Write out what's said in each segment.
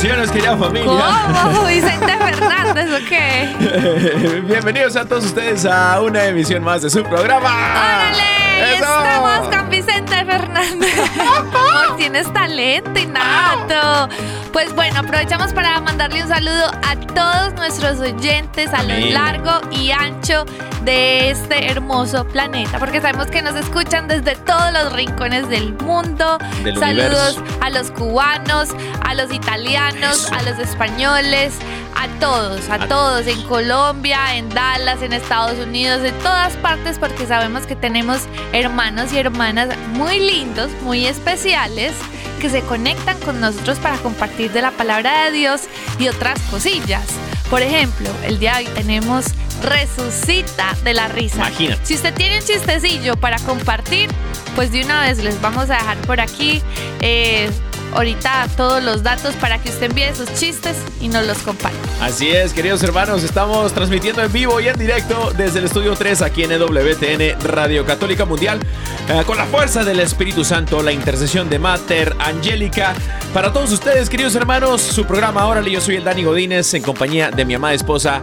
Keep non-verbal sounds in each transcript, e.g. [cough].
Bendiciones, querida familia. ¿Cómo? [laughs] Vicente Fernández o qué? [laughs] Bienvenidos a todos ustedes a una emisión más de su programa. ¡Órale! ¡Eso! Estamos con Vicente Fernández. [laughs] Amor, tienes talento innato. Pues bueno, aprovechamos para mandarle un saludo a todos nuestros oyentes a lo largo y ancho de este hermoso planeta, porque sabemos que nos escuchan desde todos los rincones del mundo. Del Saludos universo. a los cubanos, a los italianos, Eso. a los españoles, a todos, a, A- todos, en Colombia, en Dallas, en Estados Unidos, en todas partes, porque sabemos que tenemos hermanos y hermanas muy lindos, muy especiales, que se conectan con nosotros para compartir de la palabra de Dios y otras cosillas. Por ejemplo, el día de hoy tenemos Resucita de la risa. Imagínate. Si usted tiene un chistecillo para compartir, pues de una vez les vamos a dejar por aquí eh, ahorita todos los datos para que usted envíe sus chistes y nos los comparta. Así es, queridos hermanos, estamos transmitiendo en vivo y en directo desde el estudio 3 aquí en EWTN Radio Católica Mundial eh, con la fuerza del Espíritu Santo, la intercesión de Mater Angélica. Para todos ustedes, queridos hermanos, su programa Órale, yo soy el Dani Godínez en compañía de mi amada esposa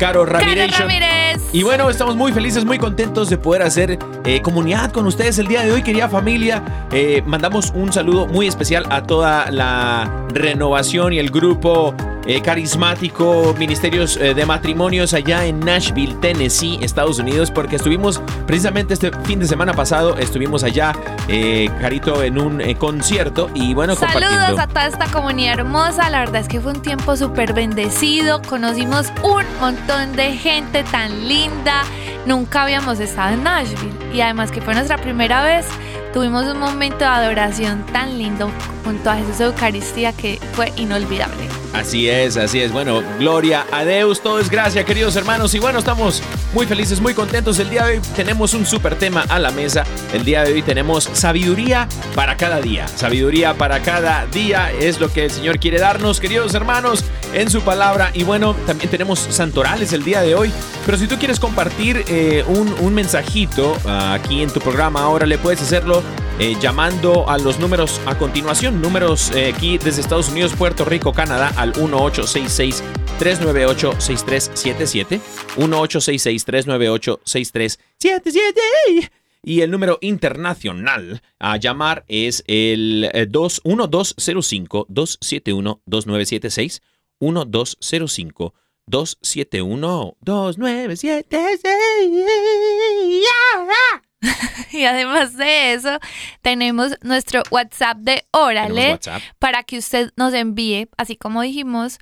Caro Carlos Ramirez. Ramírez. Y bueno, estamos muy felices, muy contentos de poder hacer eh, comunidad con ustedes el día de hoy, querida familia. Eh, mandamos un saludo muy especial a toda la renovación y el grupo eh, carismático Ministerios eh, de Matrimonios allá en Nashville, Tennessee, Estados Unidos, porque estuvimos precisamente este fin de semana pasado, estuvimos allá, eh, Carito, en un eh, concierto y bueno, Saludos a toda esta comunidad hermosa. La verdad es que fue un tiempo súper bendecido. Conocimos un montón de gente tan linda. Nunca habíamos estado en Nashville. Y además que fue nuestra primera vez. Tuvimos un momento de adoración tan lindo junto a Jesús Eucaristía que fue inolvidable. Así es, así es. Bueno, gloria a Deus, todo es gracia, queridos hermanos. Y bueno, estamos muy felices, muy contentos. El día de hoy tenemos un super tema a la mesa. El día de hoy tenemos sabiduría para cada día. Sabiduría para cada día es lo que el Señor quiere darnos, queridos hermanos, en su palabra. Y bueno, también tenemos santorales el día de hoy. Pero si tú quieres compartir eh, un, mensajito ah, aquí en tu programa, ahora le puedes hacerlo eh, llamando a los números a continuación, números eh, aquí desde Estados Unidos, Puerto Rico, Canadá, al 1866-398-6377, 1866-398-6377. Y el número internacional a llamar es el eh, 2 1205-271-2976, 1205 271-2976. [laughs] Y además de eso, tenemos nuestro WhatsApp de Órale WhatsApp. para que usted nos envíe, así como dijimos,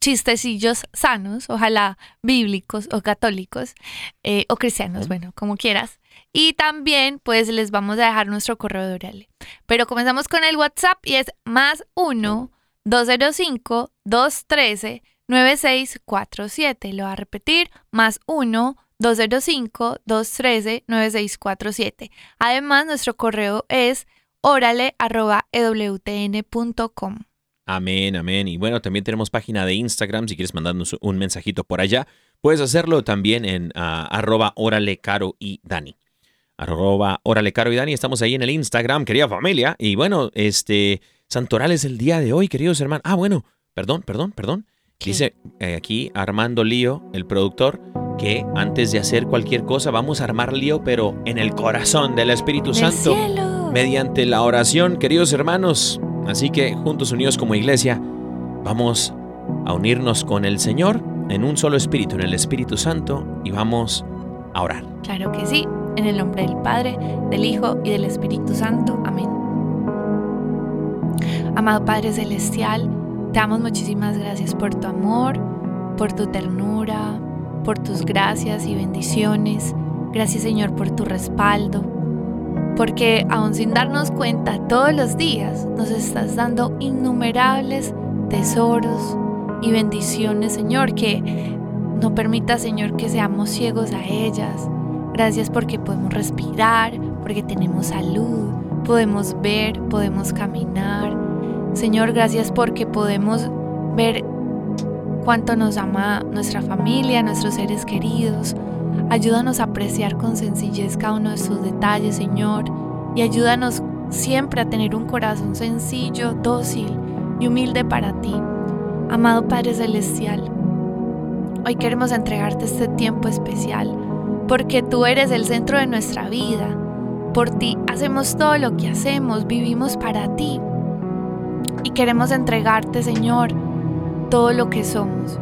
chistecillos sanos, ojalá bíblicos o católicos eh, o cristianos, bueno, como quieras. Y también, pues, les vamos a dejar nuestro correo de Orale. Pero comenzamos con el WhatsApp y es más 1-205-213-9647. Lo voy a repetir, más 1-205-213-9647. Además, nuestro correo es orale.ewtn.com. Amén, amén. Y bueno, también tenemos página de Instagram. Si quieres mandarnos un mensajito por allá, puedes hacerlo también en ah, arroba órale caro y Dani. arroba órale caro y Dani, estamos ahí en el Instagram, querida familia. Y bueno, este, Santoral es el día de hoy, queridos hermanos. Ah, bueno, perdón, perdón, perdón. Dice eh, aquí Armando Lío, el productor, que antes de hacer cualquier cosa vamos a armar lío, pero en el corazón del Espíritu Santo, mediante la oración, queridos hermanos. Así que juntos unidos como iglesia, vamos a unirnos con el Señor en un solo espíritu, en el Espíritu Santo, y vamos a orar. Claro que sí, en el nombre del Padre, del Hijo y del Espíritu Santo. Amén. Amado Padre Celestial, te damos muchísimas gracias por tu amor, por tu ternura, por tus gracias y bendiciones. Gracias Señor por tu respaldo, porque aun sin darnos cuenta todos los días nos estás dando innumerables tesoros y bendiciones Señor que no permita Señor que seamos ciegos a ellas. Gracias porque podemos respirar, porque tenemos salud, podemos ver, podemos caminar. Señor, gracias porque podemos ver cuánto nos ama nuestra familia, nuestros seres queridos. Ayúdanos a apreciar con sencillez cada uno de sus detalles, Señor, y ayúdanos siempre a tener un corazón sencillo, dócil y humilde para ti. Amado Padre Celestial, hoy queremos entregarte este tiempo especial porque tú eres el centro de nuestra vida. Por ti hacemos todo lo que hacemos, vivimos para ti. Y queremos entregarte, Señor, todo lo que somos,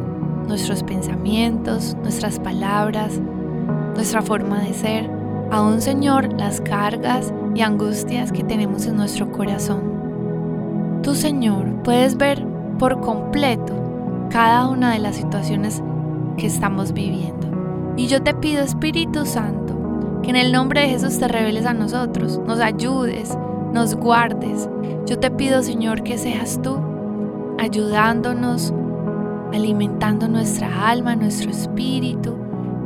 nuestros pensamientos, nuestras palabras, nuestra forma de ser, aún, Señor, las cargas y angustias que tenemos en nuestro corazón. Tú, Señor, puedes ver por completo cada una de las situaciones que estamos viviendo. Y yo te pido, Espíritu Santo, que en el nombre de Jesús te reveles a nosotros, nos ayudes, nos guardes. Yo te pido, Señor, que seas tú ayudándonos, alimentando nuestra alma, nuestro espíritu,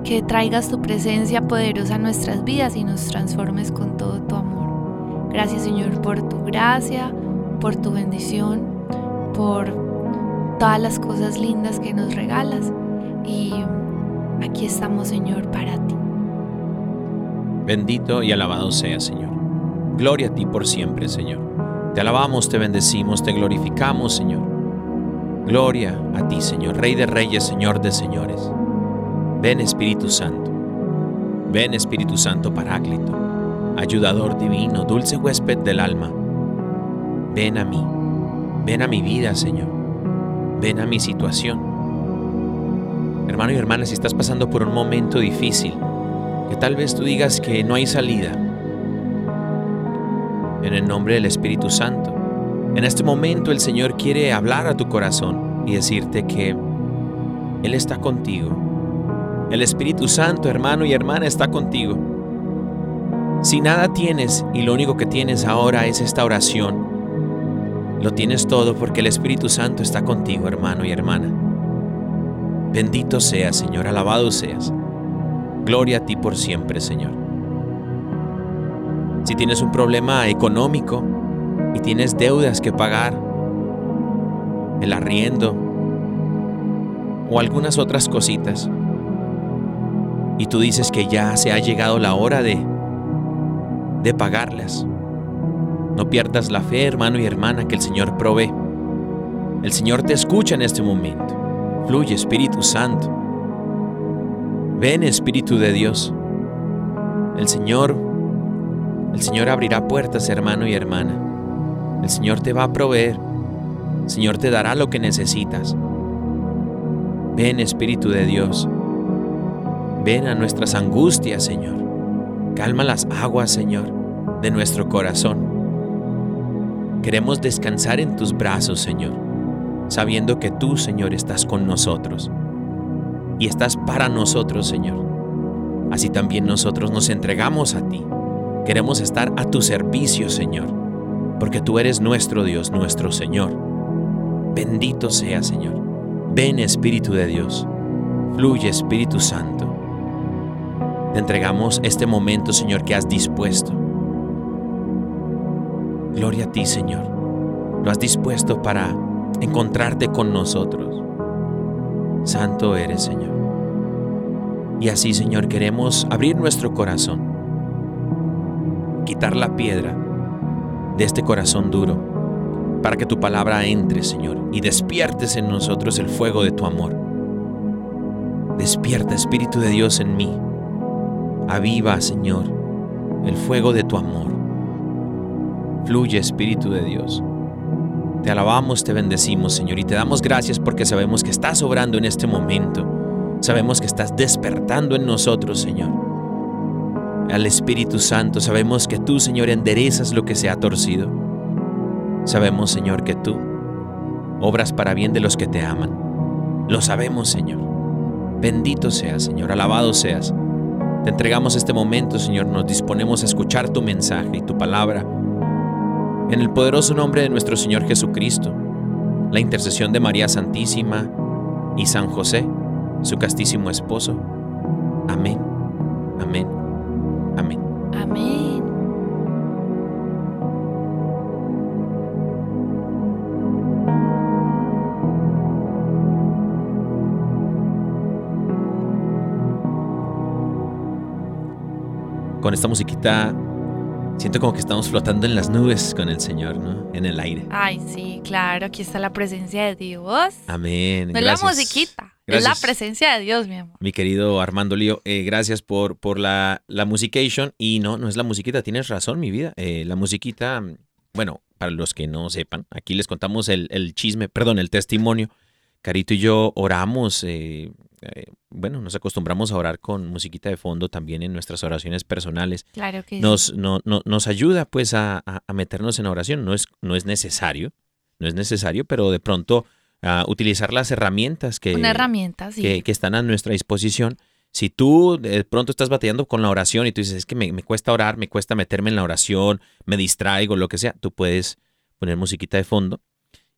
que traigas tu presencia poderosa a nuestras vidas y nos transformes con todo tu amor. Gracias, Señor, por tu gracia, por tu bendición, por todas las cosas lindas que nos regalas. Y aquí estamos, Señor, para ti. Bendito y alabado sea, Señor. Gloria a ti por siempre, Señor. Te alabamos, te bendecimos, te glorificamos, Señor. Gloria a ti, Señor, Rey de Reyes, Señor de Señores. Ven Espíritu Santo. Ven Espíritu Santo Paráclito, ayudador divino, dulce huésped del alma. Ven a mí. Ven a mi vida, Señor. Ven a mi situación. Hermano y hermana, si estás pasando por un momento difícil, que tal vez tú digas que no hay salida, en el nombre del Espíritu Santo, en este momento el Señor quiere hablar a tu corazón y decirte que Él está contigo. El Espíritu Santo, hermano y hermana, está contigo. Si nada tienes y lo único que tienes ahora es esta oración, lo tienes todo porque el Espíritu Santo está contigo, hermano y hermana. Bendito seas, Señor, alabado seas. Gloria a ti por siempre, Señor. Si tienes un problema económico y tienes deudas que pagar, el arriendo o algunas otras cositas, y tú dices que ya se ha llegado la hora de, de pagarlas, no pierdas la fe, hermano y hermana, que el Señor provee. El Señor te escucha en este momento. Fluye, Espíritu Santo. Ven, Espíritu de Dios. El Señor, el Señor abrirá puertas, hermano y hermana. El Señor te va a proveer. Señor te dará lo que necesitas. Ven, Espíritu de Dios. Ven a nuestras angustias, Señor. Calma las aguas, Señor, de nuestro corazón. Queremos descansar en tus brazos, Señor, sabiendo que tú, Señor, estás con nosotros y estás para nosotros, Señor. Así también nosotros nos entregamos a ti. Queremos estar a tu servicio, Señor, porque tú eres nuestro Dios, nuestro Señor. Bendito sea, Señor. Ven, Espíritu de Dios. Fluye, Espíritu Santo. Te entregamos este momento, Señor, que has dispuesto. Gloria a ti, Señor. Lo has dispuesto para encontrarte con nosotros. Santo eres, Señor. Y así, Señor, queremos abrir nuestro corazón quitar la piedra de este corazón duro, para que tu palabra entre, Señor, y despiertes en nosotros el fuego de tu amor. Despierta, Espíritu de Dios, en mí. Aviva, Señor, el fuego de tu amor. Fluye, Espíritu de Dios. Te alabamos, te bendecimos, Señor, y te damos gracias porque sabemos que estás obrando en este momento. Sabemos que estás despertando en nosotros, Señor. Al Espíritu Santo, sabemos que tú, Señor, enderezas lo que se ha torcido. Sabemos, Señor, que tú obras para bien de los que te aman. Lo sabemos, Señor. Bendito seas, Señor, alabado seas. Te entregamos este momento, Señor, nos disponemos a escuchar tu mensaje y tu palabra. En el poderoso nombre de nuestro Señor Jesucristo, la intercesión de María Santísima y San José, su castísimo esposo. Amén, amén, amén. Amén. Con esta musiquita siento como que estamos flotando en las nubes con el Señor, ¿no? En el aire. Ay, sí, claro, aquí está la presencia de Dios. Amén. No es la Gracias. es la presencia de Dios, mi amor. Mi querido Armando Lío, eh, gracias por, por la, la musication. Y no, no es la musiquita, tienes razón, mi vida. Eh, la musiquita, bueno, para los que no sepan, aquí les contamos el, el chisme, perdón, el testimonio. Carito y yo oramos, eh, bueno, nos acostumbramos a orar con musiquita de fondo también en nuestras oraciones personales. Claro que sí. Nos, no- no- nos ayuda pues a, a- a meternos en oración. No es, no es necesario, no es necesario, pero de pronto utilizar las herramientas que, Una herramienta, sí. que, que están a nuestra disposición. Si tú de pronto estás batallando con la oración y tú dices, es que me, me cuesta orar, me cuesta meterme en la oración, me distraigo, lo que sea, tú puedes poner musiquita de fondo.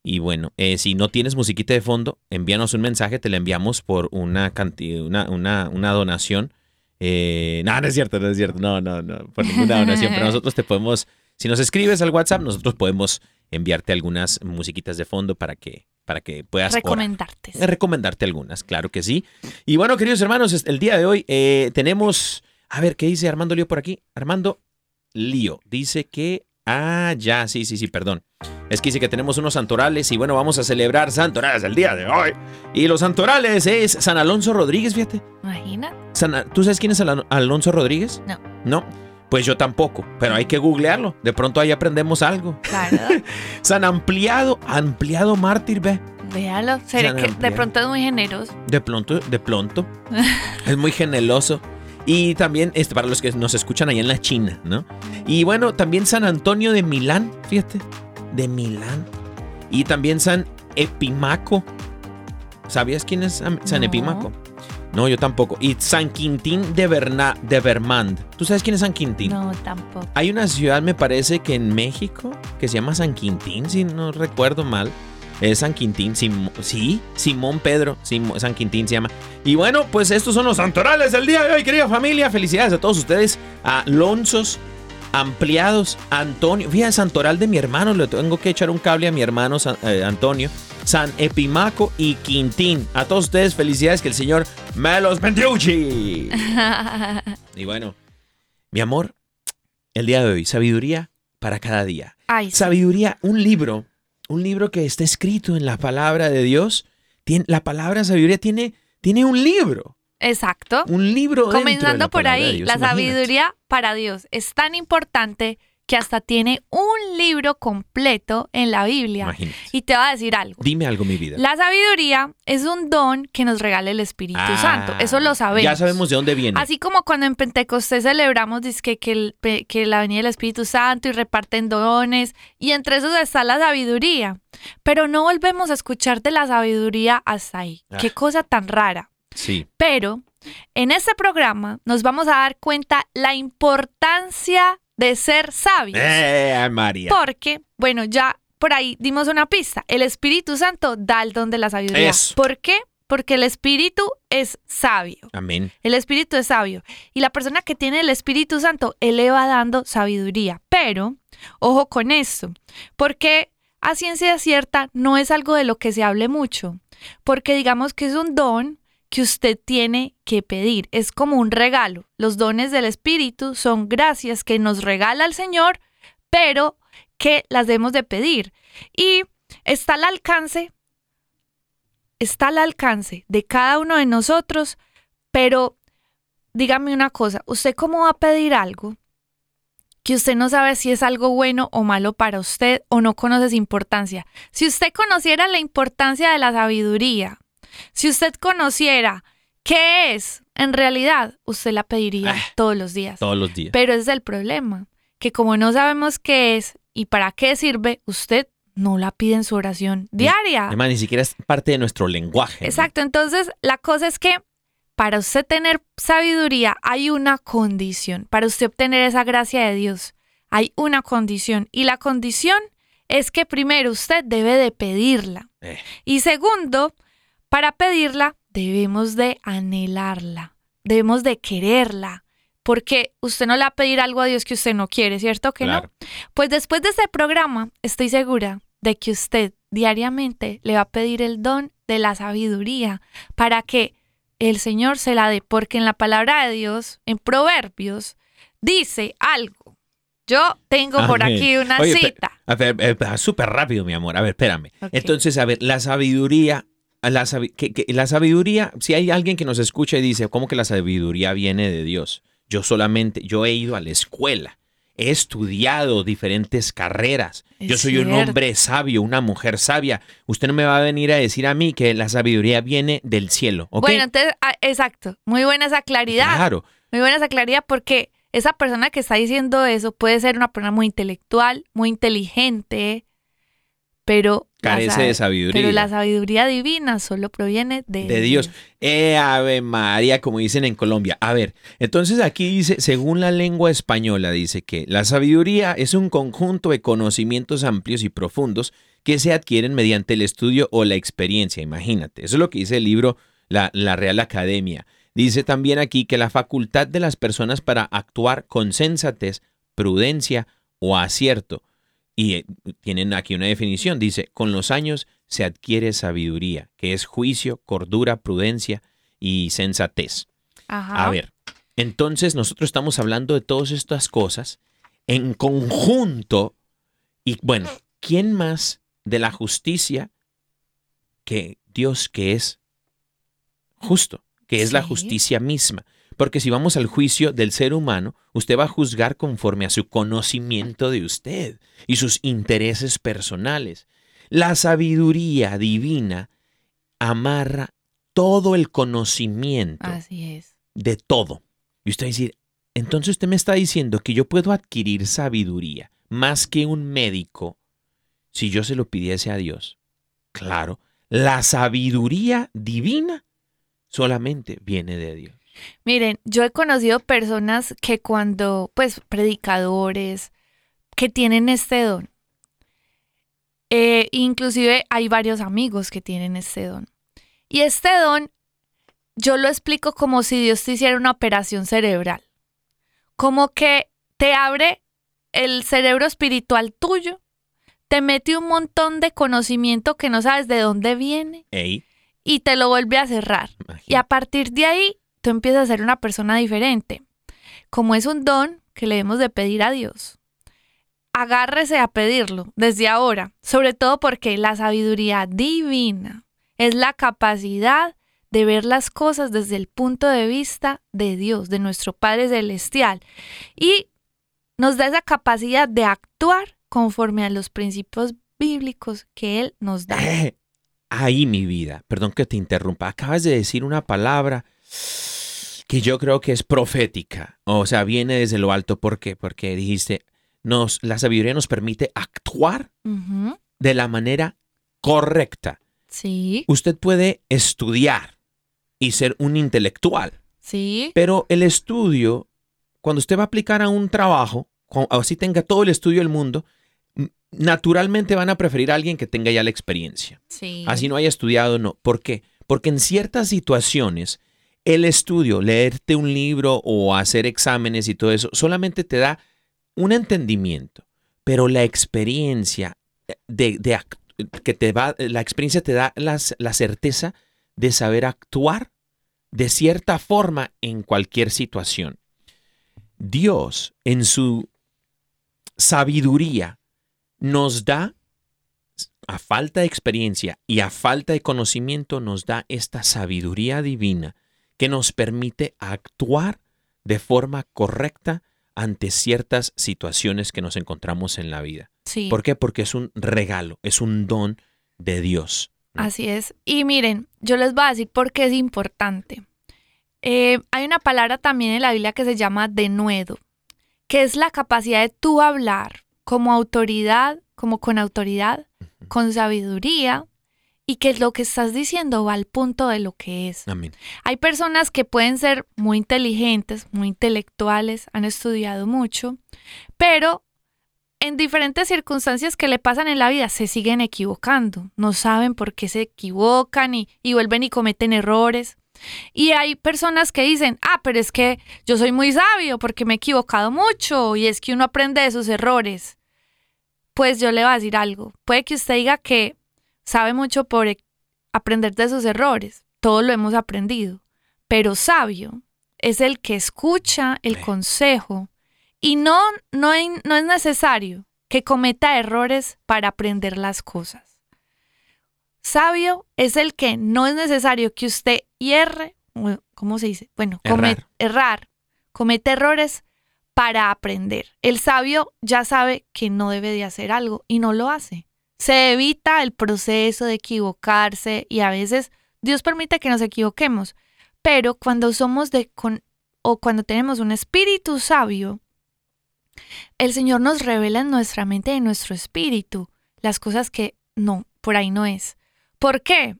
Y bueno, eh, si no tienes musiquita de fondo, envíanos un mensaje, te la enviamos por una cantidad, una, una, una donación. Eh, no, no es cierto, no es cierto, no, no, no, por ninguna donación, pero [laughs] nosotros te podemos, si nos escribes al WhatsApp, nosotros podemos enviarte algunas musiquitas de fondo para que, para que puedas. Recomendarte. Recomendarte algunas, claro que sí. Y bueno, queridos hermanos, el día de hoy eh, tenemos, a ver, ¿qué dice Armando Lío por aquí? Armando Lío dice que, ah, ya, sí, sí, sí, perdón. Es que dice que tenemos unos santorales y bueno, vamos a celebrar santorales el día de hoy. Y los santorales es San Alonso Rodríguez, fíjate. Imagina. San- ¿Tú sabes quién es Al- Alonso Rodríguez? No. No. Pues yo tampoco, pero hay que googlearlo. De pronto ahí aprendemos algo. Claro. [laughs] San Ampliado, Ampliado Mártir, ve. Véalo. Que de pronto es muy generoso. De pronto, de pronto. es muy generoso. Y también este, para los que nos escuchan allá en la China, ¿no? Y bueno, también San Antonio de Milán, fíjate. De Milán. Y también San Epimaco. ¿Sabías quién es San San No. Epimaco? No, yo tampoco. Y San Quintín de, Berna, de Vermand. ¿Tú sabes quién es San Quintín? No, tampoco. Hay una ciudad, me parece que en México, que se llama San Quintín, si no recuerdo mal. Es San Quintín, Sim- sí, Simón Pedro, Sim- San Quintín se llama. Y bueno, pues estos son los santorales del día de hoy, querida familia. Felicidades a todos ustedes, a Lonzos, ampliados, Antonio. Fíjate, Santoral de mi hermano, le tengo que echar un cable a mi hermano San- eh, Antonio. San Epimaco y Quintín. A todos ustedes, felicidades, que el Señor me los bendiga. [laughs] Y bueno, mi amor, el día de hoy, sabiduría para cada día. Ay, sí. Sabiduría, un libro, un libro que está escrito en la palabra de Dios. Tiene, la palabra sabiduría tiene, tiene un libro, Exacto. un libro. de Comenzando por ahí, Dios, la imagínate. sabiduría para Dios es tan importante que hasta tiene un libro completo en la Biblia. Imagínate. Y te va a decir algo. Dime algo, mi vida. La sabiduría es un don que nos regala el Espíritu Ah, Santo. Eso lo sabemos. Ya sabemos de dónde viene. Así como cuando en Pentecostés celebramos dizque, que, el- que la venida del Espíritu Santo y reparten dones, y entre esos está la sabiduría. Pero no volvemos a escuchar de la sabiduría hasta ahí. Ah. Qué cosa tan rara. Sí. Pero en este programa nos vamos a dar cuenta la importancia de ser sabios. Eh, María. Porque, bueno, ya por ahí dimos una pista. El Espíritu Santo da el don de la sabiduría. Eso. ¿Por qué? Porque el Espíritu es sabio. Amén. El Espíritu es sabio. Y la persona que tiene el Espíritu Santo, él le va dando sabiduría. Pero, ojo con esto, porque a ciencia cierta no es algo de lo que se hable mucho. Porque digamos que es un don que usted tiene que pedir. Es como un regalo. Los dones del Espíritu son gracias que nos regala el Señor, pero que las debemos de pedir. Y está al alcance, está al alcance de cada uno de nosotros, pero dígame una cosa, ¿usted cómo va a pedir algo que usted no sabe si es algo bueno o malo para usted o no conoce su importancia? Si usted conociera la importancia de la sabiduría, si usted conociera qué es, en realidad usted la pediría Ah, todos los días. Todos los días. Pero ese es el problema, que como no sabemos qué es y para qué sirve, usted no la pide en su oración diaria. Además, ni siquiera es parte de nuestro lenguaje. ¿no? Exacto, entonces la cosa es que para usted tener sabiduría hay una condición, para usted obtener esa gracia de Dios hay una condición y la condición es que primero usted debe de pedirla Eh. y segundo, para pedirla debemos de anhelarla, debemos de quererla, porque usted no le va a pedir algo a Dios que usted no quiere, ¿cierto que Claro. no? Pues después de este programa estoy segura de que usted diariamente le va a pedir el don de la sabiduría para que el Señor se la dé, porque en la palabra de Dios, en Proverbios, dice algo. Yo tengo por aquí una Oye, cita. A ver, eh, súper rápido, mi amor. A ver, espérame. Entonces, a ver, la sabiduría, la, sabi- que- que- la sabiduría, si hay alguien que nos escucha y dice, ¿cómo que la sabiduría viene de Dios? Yo solamente, yo he ido a la escuela, he estudiado diferentes carreras. Es yo soy un hombre sabio, una mujer sabia. Usted no me va a venir a decir a mí que la sabiduría viene del cielo. Bueno, entonces, ah, exacto. Muy buena esa claridad. claro. Muy buena esa claridad porque esa persona que está diciendo eso puede ser una persona muy intelectual, muy inteligente, pero... Carece de sabiduría. Pero la sabiduría divina solo proviene de, de Dios. Eh, Ave María, como dicen en Colombia. A ver, entonces aquí dice, según la lengua española, dice que la sabiduría es un conjunto de conocimientos amplios y profundos que se adquieren mediante el estudio o la experiencia. Imagínate, eso es lo que dice el libro La, la Real Academia. Dice también aquí que la facultad de las personas para actuar con sensatez, prudencia o acierto. Y eh, tienen aquí una definición. Dice, con los años se adquiere sabiduría, que es juicio, cordura, prudencia y sensatez. Ajá. A ver, entonces nosotros estamos hablando de todas estas cosas en conjunto. Y bueno, ¿quién más de la justicia que Dios que es justo, que es la justicia misma? Porque si vamos al juicio del ser humano, usted va a juzgar conforme a su conocimiento de usted y sus intereses personales. La sabiduría divina amarra todo el conocimiento Así es. de todo. Y usted va a decir, entonces usted me está diciendo que yo puedo adquirir sabiduría más que un médico si yo se lo pidiese a Dios. Claro, la sabiduría divina solamente viene de Dios. Miren, yo he conocido personas que cuando, pues, predicadores que tienen este don. Eh, inclusive hay varios amigos que tienen este don. Y este don, yo lo explico como si Dios te hiciera una operación cerebral. Como que te abre el cerebro espiritual tuyo, te mete un montón de conocimiento que no sabes de dónde viene Ey, y te lo vuelve a cerrar. Y a partir de ahí, tú empiezas a ser una persona diferente. Como es un don que le debemos de pedir a Dios, agárrese a pedirlo desde ahora, sobre todo porque la sabiduría divina es la capacidad de ver las cosas desde el punto de vista de Dios, de nuestro Padre Celestial. Y nos da esa capacidad de actuar conforme a los principios bíblicos que Él nos da. Eh, ahí mi vida, perdón que te interrumpa, acabas de decir una palabra que yo creo que es profética, o sea, viene desde lo alto. ¿Por qué? Porque dijiste, nos, la sabiduría nos permite actuar de la manera correcta. Sí, Usted puede estudiar y ser un intelectual, sí. pero el estudio, cuando usted va a aplicar a un trabajo, así tenga todo el estudio del mundo, naturalmente van a preferir a alguien que tenga ya la experiencia. Sí. Así no haya estudiado, no. ¿Por qué? Porque en ciertas situaciones el estudio, leerte un libro o hacer exámenes y todo eso, solamente te da un entendimiento, pero la experiencia act- que te va, la experiencia te da las- la certeza de saber actuar de cierta forma en cualquier situación. Dios, en su sabiduría, nos da, a falta de experiencia y a falta de conocimiento, nos da esta sabiduría divina que nos permite actuar de forma correcta ante ciertas situaciones que nos encontramos en la vida. Sí. ¿Por qué? Porque es un regalo, es un don de Dios. ¿no? Así es. Y miren, yo les voy a decir por qué es importante. Eh, hay una palabra también en la Biblia que se llama denuedo, que es la capacidad de tú hablar como autoridad, como con autoridad, con sabiduría, y que lo que estás diciendo va al punto de lo que es. Amén. Hay personas que pueden ser muy inteligentes, muy intelectuales, han estudiado mucho, pero en diferentes circunstancias que le pasan en la vida se siguen equivocando, no saben por qué se equivocan y, y vuelven y cometen errores. Y hay personas que dicen, ah, pero es que yo soy muy sabio porque me he equivocado mucho y es que uno aprende de sus errores. Pues yo le voy a decir algo, puede que usted diga que sabe mucho por e- aprender de sus errores, todos lo hemos aprendido, pero sabio es el que escucha el consejo y no, no, no es necesario que cometa errores para aprender las cosas. Sabio es el que no es necesario que usted hierre, ¿cómo se dice? Bueno, errar, comete errores para aprender. El sabio ya sabe que no debe de hacer algo y no lo hace. Se evita el proceso de equivocarse y a veces Dios permite que nos equivoquemos, pero cuando somos de con o cuando tenemos un espíritu sabio, el Señor nos revela en nuestra mente y en nuestro espíritu las cosas que no, por ahí no es. ¿Por qué?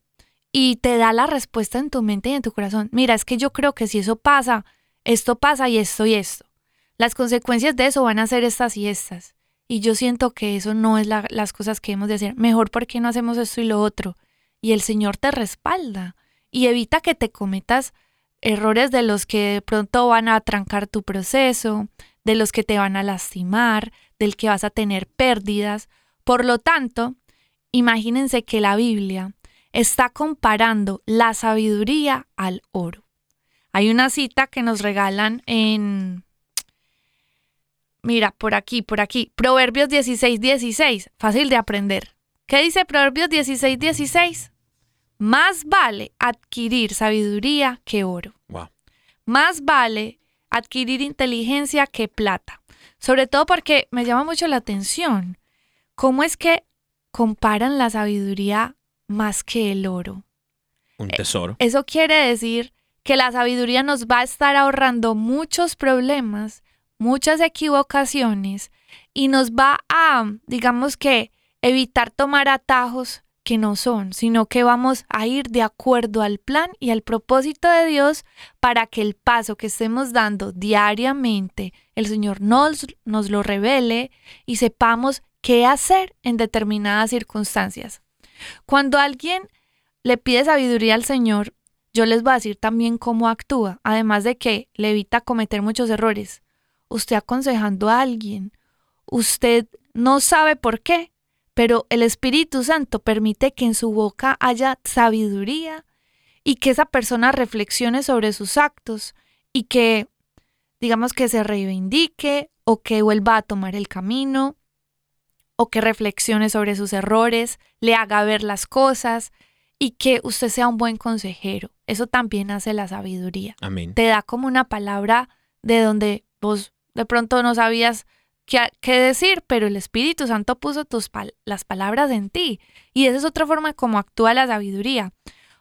Y te da la respuesta en tu mente y en tu corazón. Mira, es que yo creo que si eso pasa, esto pasa y esto y esto. Las consecuencias de eso van a ser estas y estas. Y yo siento que eso no es la- las cosas que hemos de hacer. Mejor porque no hacemos esto y lo otro. Y el Señor te respalda y evita que te cometas errores de los que de pronto van a trancar tu proceso, de los que te van a lastimar, del que vas a tener pérdidas. Por lo tanto, imagínense que la Biblia está comparando la sabiduría al oro. Hay una cita que nos regalan en... Mira, por aquí, por aquí. Proverbios 16, 16. Fácil de aprender. ¿Qué dice Proverbios 16, 16? Más vale adquirir sabiduría que oro. Wow. Más vale adquirir inteligencia que plata. Sobre todo porque me llama mucho la atención. ¿Cómo es que comparan la sabiduría más que el oro? Un tesoro. Eso quiere decir que la sabiduría nos va a estar ahorrando muchos problemas, muchas equivocaciones y nos va a, digamos que, evitar tomar atajos que no son, sino que vamos a ir de acuerdo al plan y al propósito de Dios para que el paso que estemos dando diariamente, el Señor nos, nos lo revele y sepamos qué hacer en determinadas circunstancias. Cuando alguien le pide sabiduría al Señor, yo les voy a decir también cómo actúa, además de que le evita cometer muchos errores. Usted aconsejando a alguien, usted no sabe por qué, pero el Espíritu Santo permite que en su boca haya sabiduría y que esa persona reflexione sobre sus actos y que, digamos, que se reivindique o que vuelva a tomar el camino o que reflexione sobre sus errores, le haga ver las cosas y que usted sea un buen consejero. Eso también hace la sabiduría. Amén. Te da como una palabra de donde vos de pronto no sabías qué, qué decir, pero el Espíritu Santo puso tus las palabras en ti. Y esa es otra forma como actúa la sabiduría.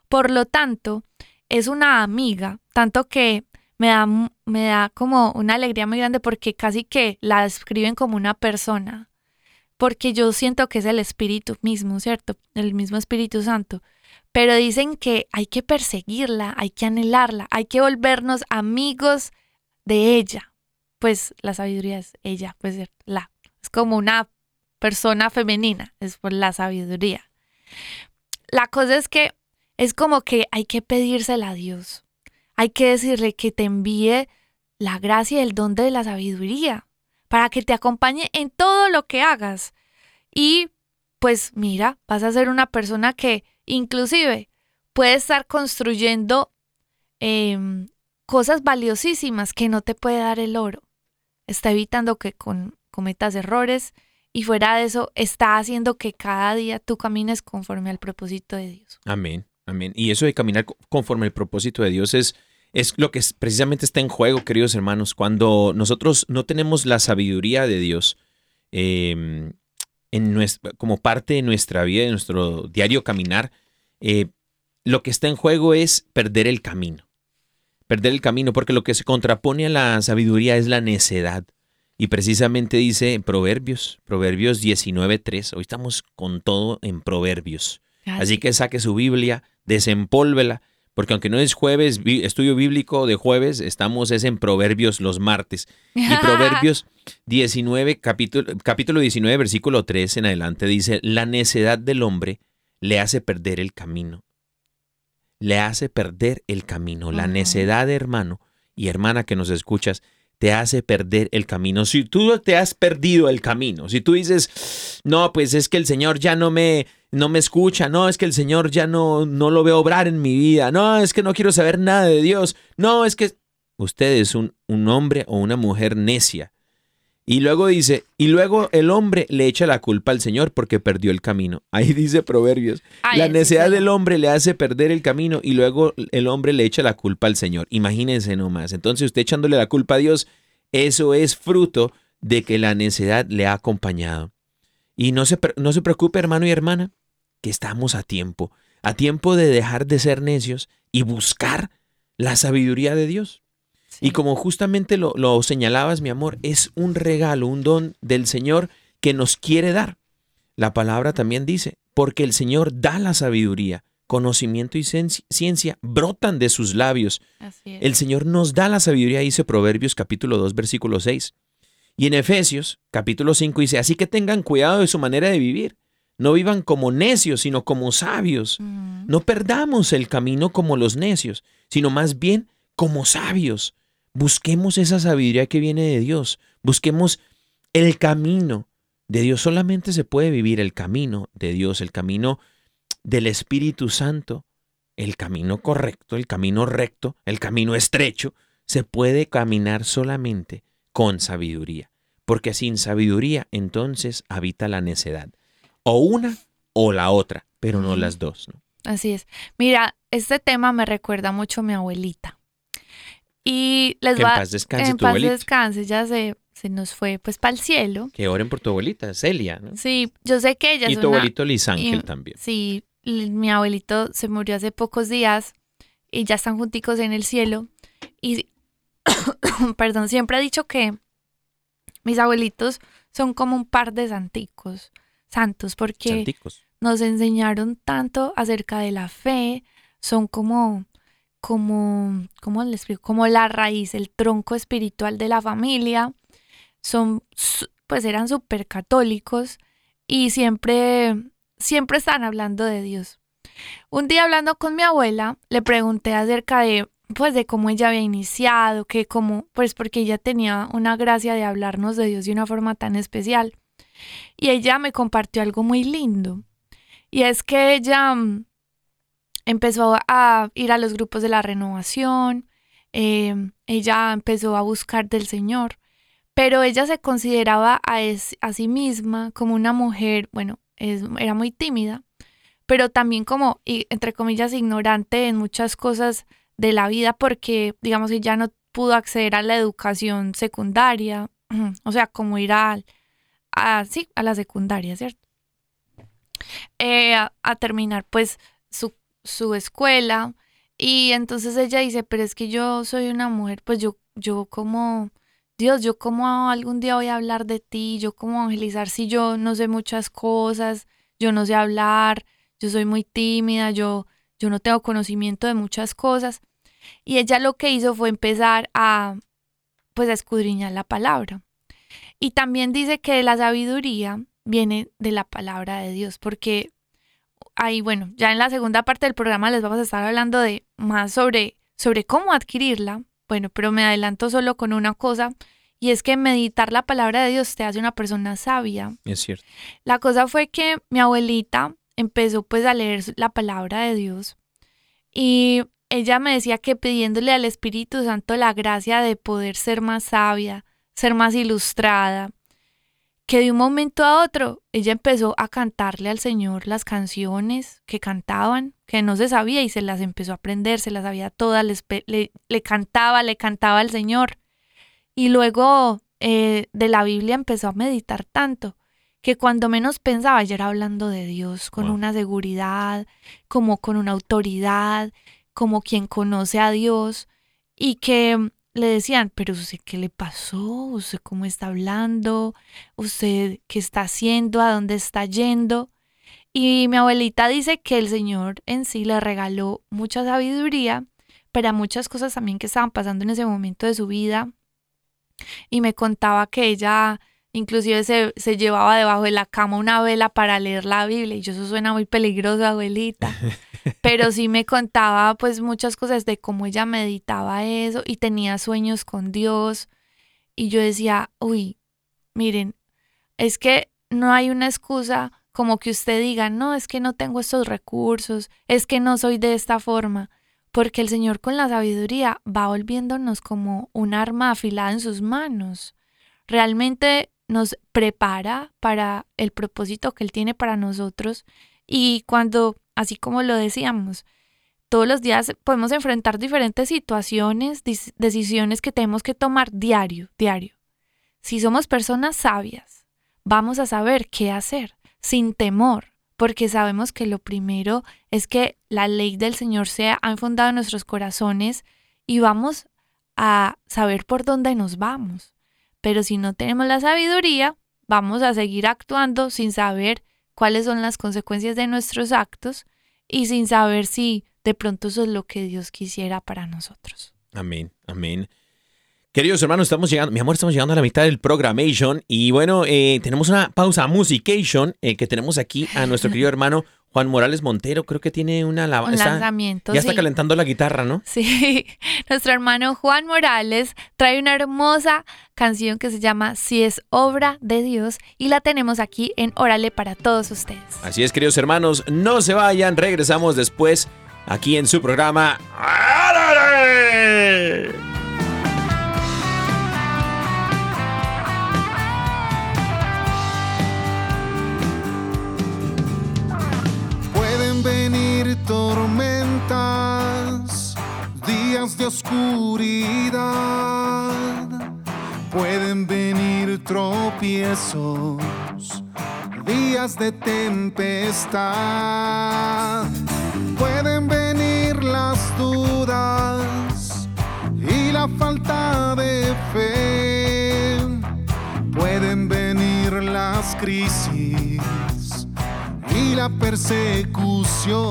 Por lo tanto, es una amiga, tanto que me da, me da como una alegría muy grande porque casi que la describen como una persona. Porque yo siento que es el Espíritu mismo, ¿cierto? El mismo Espíritu Santo. Pero dicen que hay que perseguirla, hay que anhelarla, hay que volvernos amigos de ella. Pues la sabiduría es ella, pues la. Es como una persona femenina, es por la sabiduría. La cosa es que es como que hay que pedírsela a Dios. Hay que decirle que te envíe la gracia y el don de la sabiduría para que te acompañe en todo lo que hagas. Y pues mira, vas a ser una persona que inclusive puede estar construyendo em, cosas valiosísimas que no te puede dar el oro. Está evitando que cometas errores y fuera de eso está haciendo que cada día tú camines conforme al propósito de Dios. Amén, amén. Y eso de caminar co- conforme al propósito de Dios es, es lo que precisamente está en juego, queridos hermanos. Cuando nosotros no tenemos la sabiduría de Dios eh, en nues- como parte de nuestra vida, de nuestro diario caminar, eh, lo que está en juego es perder el camino. Perder el camino, porque lo que se contrapone a la sabiduría es la necedad. Y precisamente dice en Proverbios, Proverbios 19.3, hoy estamos con todo en Proverbios. Así que saque su Biblia, desempólvela, porque aunque no es jueves, estudio bíblico de jueves, estamos es en Proverbios los martes. Y [laughs] Proverbios 19, capítulo, capítulo 19, versículo 3 en adelante dice, la necedad del hombre le hace perder el camino. Le hace perder el camino. La necedad, hermano y hermana que nos escuchas, te hace perder el camino. Si tú te has perdido el camino, si tú dices, no, pues es que el Señor ya no me, no me escucha, no, es que el Señor ya no, no lo veo obrar en mi vida, no, es que no quiero saber nada de Dios, no, es que usted es un, un hombre o una mujer necia. Y luego dice, y luego el hombre le echa la culpa al Señor porque perdió el camino. [laughs] Ahí dice Proverbios. Ay, la necedad sí. del hombre le hace perder el camino y luego el hombre le echa la culpa al Señor. Imagínense nomás. Entonces usted echándole la culpa a Dios, eso es fruto de que la necedad le ha acompañado. Y no se, no se preocupe, hermano y hermana, que estamos a tiempo. A tiempo de dejar de ser necios y buscar la sabiduría de Dios. Y como justamente lo, lo señalabas, mi amor, es un regalo, un don del Señor que nos quiere dar. La palabra también dice, porque el Señor da la sabiduría, conocimiento y cien- ciencia brotan de sus labios. Así es. El Señor nos da la sabiduría, dice Proverbios capítulo 2, versículo 6. Y en Efesios capítulo 5 dice, así que tengan cuidado de su manera de vivir. No vivan como necios, sino como sabios. No perdamos el camino como los necios, sino más bien como sabios. Busquemos esa sabiduría que viene de Dios. Busquemos el camino de Dios. Solamente se puede vivir el camino de Dios, el camino del Espíritu Santo, el camino correcto, el camino recto, el camino estrecho. Se puede caminar solamente con sabiduría. Porque sin sabiduría entonces habita la necedad. O una o la otra, pero no las dos. ¿no? Así es. Mira, este tema me recuerda mucho a mi abuelita. Y les Que en va paz descanse en tu paz abuelita. descanse, ya se, se nos fue pues para el cielo. Que oren por tu abuelita, Celia, ¿no? Sí, yo sé que ella Y es tu una- abuelito Liz Ángel y- también. Sí, mi abuelito se murió hace pocos días y ya están junticos en el cielo. Y, [coughs] perdón, siempre he dicho que mis abuelitos son como un par de santicos, santos, porque Santicos. nos enseñaron tanto acerca de la fe, son como, como, ¿cómo les explico? Como la raíz, el tronco espiritual de la familia, son, pues eran súper católicos y siempre, siempre están hablando de Dios. Un día hablando con mi abuela, le pregunté acerca de, pues de cómo ella había iniciado, que cómo, pues porque ella tenía una gracia de hablarnos de Dios de una forma tan especial. Y ella me compartió algo muy lindo. Y es que ella mm, empezó a ir a los grupos de la renovación, eh, ella empezó a buscar del Señor, pero ella se consideraba a, sí misma como una mujer, bueno, es- era muy tímida, pero también como, entre comillas, ignorante en muchas cosas de la vida porque, digamos, ella no pudo acceder a la educación secundaria, [clears throat] o sea, como ir a, a, a la secundaria, ¿cierto? Eh, a, a terminar pues su, su escuela y entonces ella dice, pero es que yo soy una mujer, pues yo, yo como, Dios, yo como algún día voy a hablar de ti, yo como evangelizar si yo no sé muchas cosas, yo no sé hablar, yo soy muy tímida, yo, yo no tengo conocimiento de muchas cosas. Y ella lo que hizo fue empezar a, pues, a escudriñar la palabra. Y también dice que la sabiduría viene de la palabra de Dios, porque ahí, bueno, ya en la segunda parte del programa les vamos a estar hablando de más sobre, sobre cómo adquirirla. Bueno, pero me adelanto solo con una cosa, y es que meditar la palabra de Dios te hace una persona sabia. Es cierto. La cosa fue que mi abuelita empezó pues a leer la palabra de Dios y ella me decía que pidiéndole al Espíritu Santo la gracia de poder ser más sabia, ser más ilustrada, que de un momento a otro ella empezó a cantarle al Señor las canciones que cantaban, que no se sabía y se las empezó a aprender, se las sabía todas, le, le cantaba, le cantaba al Señor. Y luego eh, de la Biblia empezó a meditar tanto que cuando menos pensaba ya era hablando de Dios con una seguridad, como con una autoridad, como quien conoce a Dios y que le decían, pero usted qué le pasó, usted cómo está hablando, usted qué está haciendo, a dónde está yendo. Y mi abuelita dice que el Señor en sí le regaló mucha sabiduría para muchas cosas también que estaban pasando en ese momento de su vida. Y me contaba que ella inclusive se, se llevaba debajo de la cama una vela para leer la Biblia. Y yo eso suena muy peligroso, abuelita. [laughs] pero sí me contaba pues muchas cosas de cómo ella meditaba eso y tenía sueños con Dios. Y yo decía, uy, miren, es que no hay una excusa como que usted diga, no, es que no tengo estos recursos, es que no soy de esta forma, porque el Señor con la sabiduría va volviéndonos como un arma afilada en sus manos. Realmente nos prepara para el propósito que Él tiene para nosotros y cuando así como lo decíamos. Todos los días podemos enfrentar diferentes situaciones, decisiones que tenemos que tomar diario, diario. Si somos personas sabias, vamos a saber qué hacer, sin temor, porque sabemos que lo primero es que la ley del Señor sea ha enfundado en nuestros corazones y vamos a saber por dónde nos vamos. Pero si no tenemos la sabiduría, vamos a seguir actuando sin saber cuáles son las consecuencias de nuestros actos y sin saber si de pronto eso es lo que Dios quisiera para nosotros. Amén, amén. Queridos hermanos, estamos llegando, mi amor, estamos llegando a la mitad del programation y bueno, eh, tenemos una pausa musication eh, que tenemos aquí a nuestro querido hermano Juan Morales Montero, creo que tiene una lanzamiento. Ya está calentando la guitarra, ¿no? Sí, [laughs] nuestro hermano Juan Morales trae una hermosa canción que se llama Si es obra de Dios y la tenemos aquí en Órale para todos ustedes. Así es, queridos hermanos, no se vayan, regresamos después aquí en su programa. ¡Órale! Tormentas, días de oscuridad, pueden venir tropiezos, días de tempestad, pueden venir las dudas y la falta de fe, pueden venir las crisis y la persecución.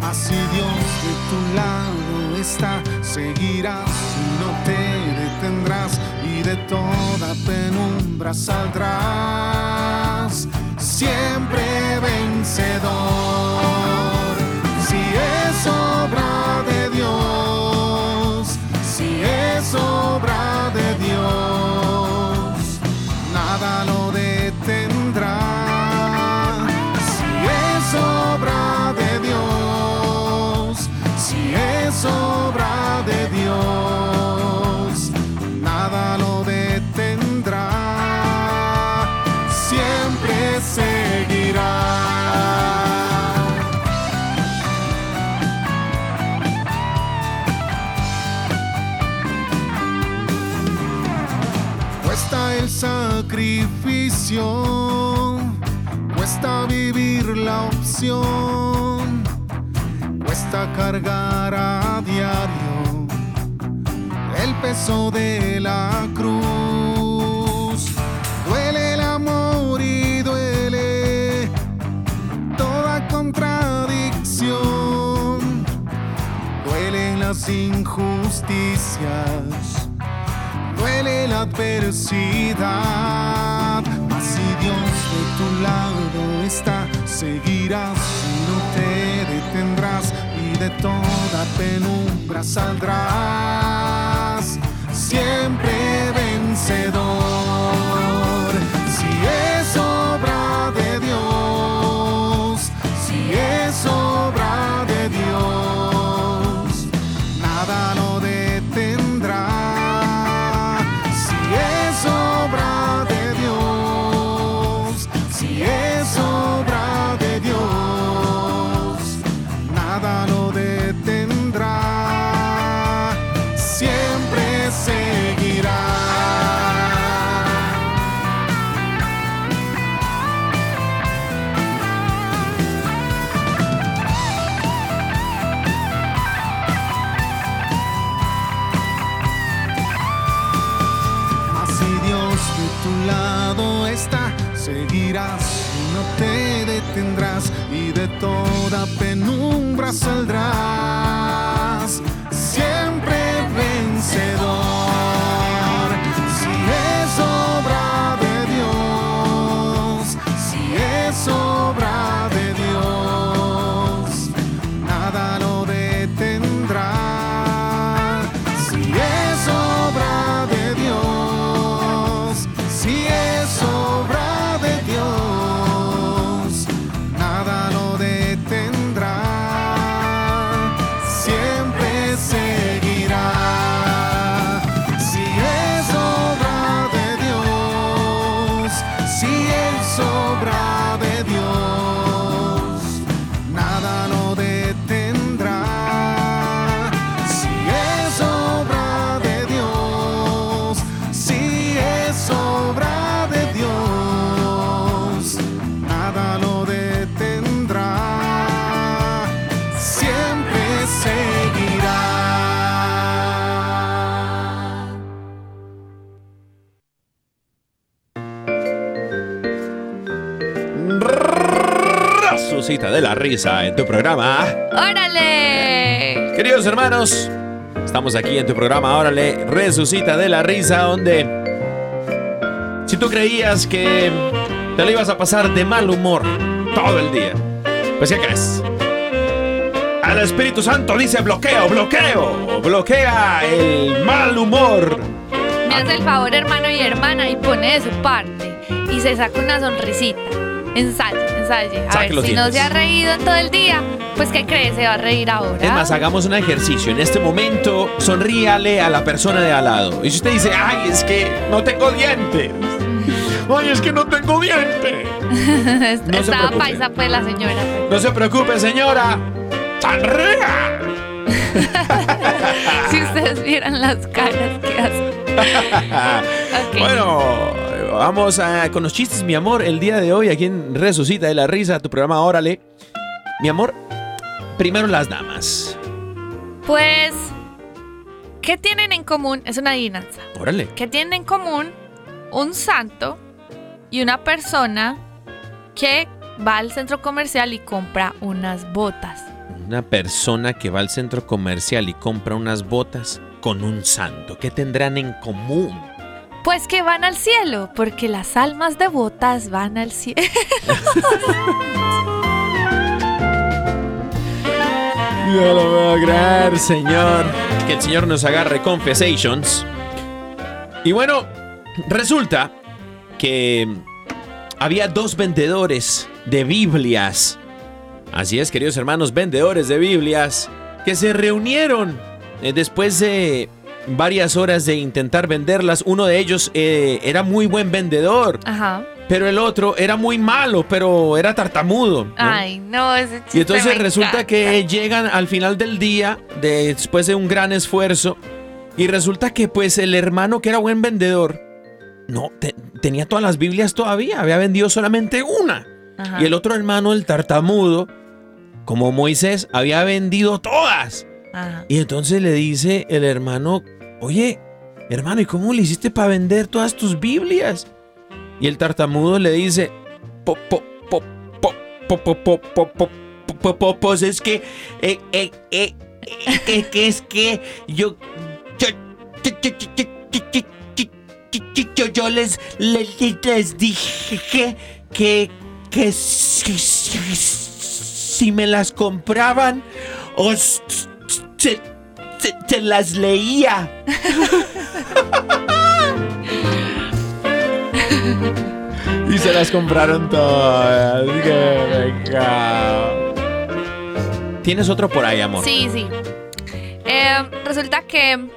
Mas si Dios de tu lado está, seguirás no te detendrás y de toda penumbra saldrás. Siempre vencedor. Si es obra de Dios, si es obra obra de Dios, nada lo detendrá, siempre seguirá. Cuesta el sacrificio, cuesta vivir la opción cuesta cargar a diario el peso de la cruz. Duele el amor y duele toda contradicción. Duelen las injusticias, duele la adversidad. Mas si Dios de tu lado está, seguirás y no te detendrás de toda penumbra saldrás, siempre vencedor. Y de toda penumbra saldrás. Risa en tu programa. ¡Órale! Queridos hermanos, estamos aquí en tu programa Órale, Resucita de la risa, donde si tú creías que te lo ibas a pasar de mal humor todo el día, pues ¿qué crees? Al Espíritu Santo dice bloqueo, bloqueo, bloquea el mal humor. Me hace el favor, hermano y hermana, y pone de su parte. Y se saca una sonrisita. Ensaye, ensaye. A Saque ver, si no se ha reído en todo el día, pues ¿qué crees? Se va a reír ahora. Es más, hagamos un ejercicio. En este momento, sonríale a la persona de al lado. Y si usted dice, ay, es que no tengo dientes. Ay, es que no tengo dientes. [laughs] no Estaba paisa, pues, la señora. No se preocupe, señora. ¡Sonría! [laughs] si ustedes vieran las caras que hace. [laughs] Ok. Bueno, vamos a, con los chistes, mi amor. El día de hoy, aquí en Resucita de la Risa, tu programa Órale. Mi amor, primero las damas. Pues, ¿qué tienen en común? Es una adivinanza. Órale. ¿Qué tienen en común un santo y una persona que va al centro comercial y compra unas botas? Una persona que va al centro comercial y compra unas botas con un santo. ¿Qué tendrán en común? Pues que van al cielo, porque las almas devotas van al cielo. [laughs] No lo voy a creer, señor. Que el señor nos agarre confessations. Y bueno, resulta que había dos vendedores de Biblias. Así es, queridos hermanos, vendedores de Biblias, que se reunieron eh, después de varias horas de intentar venderlas. Uno de ellos eh, era muy buen vendedor, Ajá. pero el otro era muy malo, pero era tartamudo. ¿no? Ay, no, ese chiste Y entonces me resulta encanta. que llegan al final del día, de- después de un gran esfuerzo, y resulta que pues el hermano que era buen vendedor, no, te- tenía todas las Biblias todavía, había vendido solamente una. Ajá. Y el otro hermano, el tartamudo, como Moisés, había vendido todas. Ajá. Y entonces le dice el hermano, oye, hermano, ¿y cómo le hiciste para vender todas tus Biblias? Y el tartamudo le dice, po, po, po, po, po, po, po, po, po, po, po, pues es que, eh, eh, eh, eh, que, es que yo, yo, yo, les, les, dije que, que si, me las compraban, os se- las leía. y se las compraron todas. ¡Qué pecado! ¿Tienes otro por ahí, amor? Sí, sí. Eh, resulta que,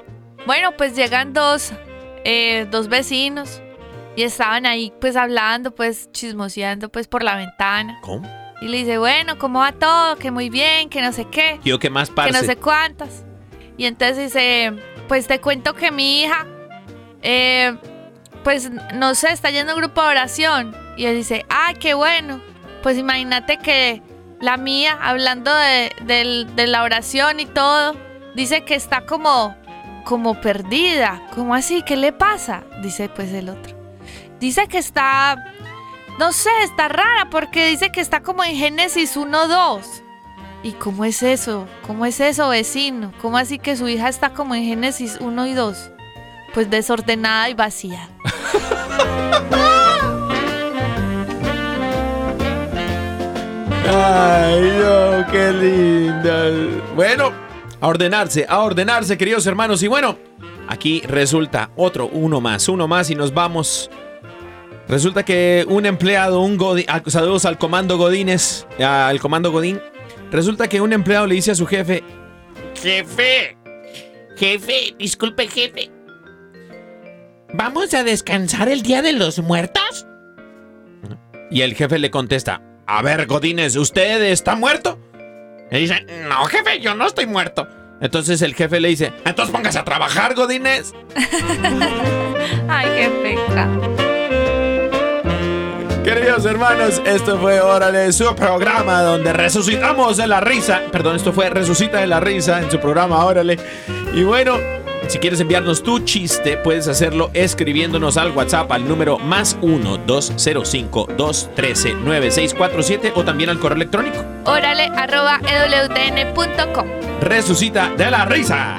bueno, pues llegan dos, eh, dos vecinos y estaban ahí pues hablando, pues chismoseando pues por la ventana. ¿Cómo? Y le dice, bueno, ¿cómo va todo? Que muy bien, que no sé qué, Yo qué más que parce. no sé cuántas. Y entonces dice, pues te cuento que mi hija, eh, pues no sé, está yendo a un grupo de oración. Y él dice, ah, qué bueno. Pues imagínate que la mía, hablando de, de la oración y todo, dice que está como, como perdida. ¿Cómo así? ¿Qué le pasa? Dice pues el otro. dice que está, no sé, está rara porque dice que está como en Génesis 1.2. ¿Y cómo es eso? ¿Cómo es eso, vecino? ¿Cómo así que su hija está como en Génesis 1 y 2? Pues desordenada y vacía. Ay, no, qué linda. Bueno, a ordenarse, a ordenarse, queridos hermanos. Y bueno, aquí resulta otro, uno más, uno más y nos vamos. Resulta que un empleado, un Godín, ah, saludos al comando Godines, al comando Godín. Resulta que un empleado le dice a su jefe, Jefe, jefe, disculpe, jefe. ¿Vamos a descansar el día de los muertos? y el jefe le contesta, a ver, Godines, ¿usted está muerto? Y dice, no, jefe, yo no estoy muerto. Entonces el jefe le dice, entonces póngase a trabajar, Godines. [laughs] Ay, qué peca. Queridos hermanos, esto fue Órale, su programa donde resucitamos de la risa. Perdón, esto fue Resucita de la risa en su programa Órale. Y bueno, si quieres enviarnos tu chiste, puedes hacerlo escribiéndonos al WhatsApp al número más 1-205-213-9647 o también al correo electrónico. Órale, arroba ewtn.com. Resucita de la risa.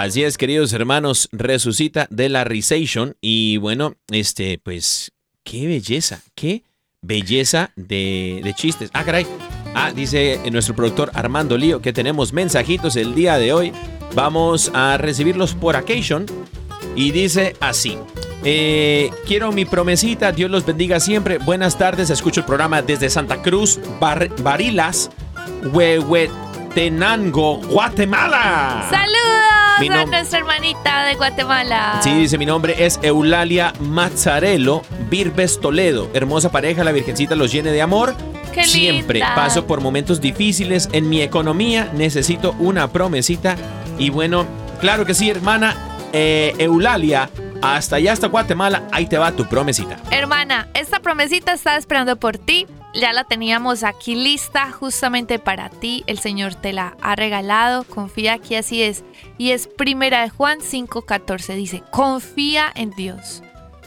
Así es, queridos hermanos, resucita de la risation y bueno, este, pues, qué belleza, qué belleza de, chistes. Ah, caray. Ah, dice nuestro productor Armando Lío que tenemos mensajitos el día de hoy. Vamos a recibirlos por occasion. Y dice así. eh, quiero mi promesita, Dios los bendiga siempre. Buenas tardes, escucho el programa desde Santa Cruz, Bar- Barilas, Huehuetenango, Guatemala. Saludos Mi a nuestra hermanita de Guatemala. Sí, dice mi nombre es Eulalia Mazzarello Virbes Toledo. Hermosa pareja, la Virgencita los llene de amor. Qué Siempre linda. paso por momentos difíciles en mi economía. Necesito una promesita. Y bueno, claro que sí, hermana eh, Eulalia. Hasta allá, hasta Guatemala. Ahí te va tu promesita. Hermana, esta promesita está esperando por ti. Ya la teníamos aquí lista justamente para ti. El Señor te la ha regalado. Confía que así es. Y es primera de Juan 5:14. Dice, confía en Dios.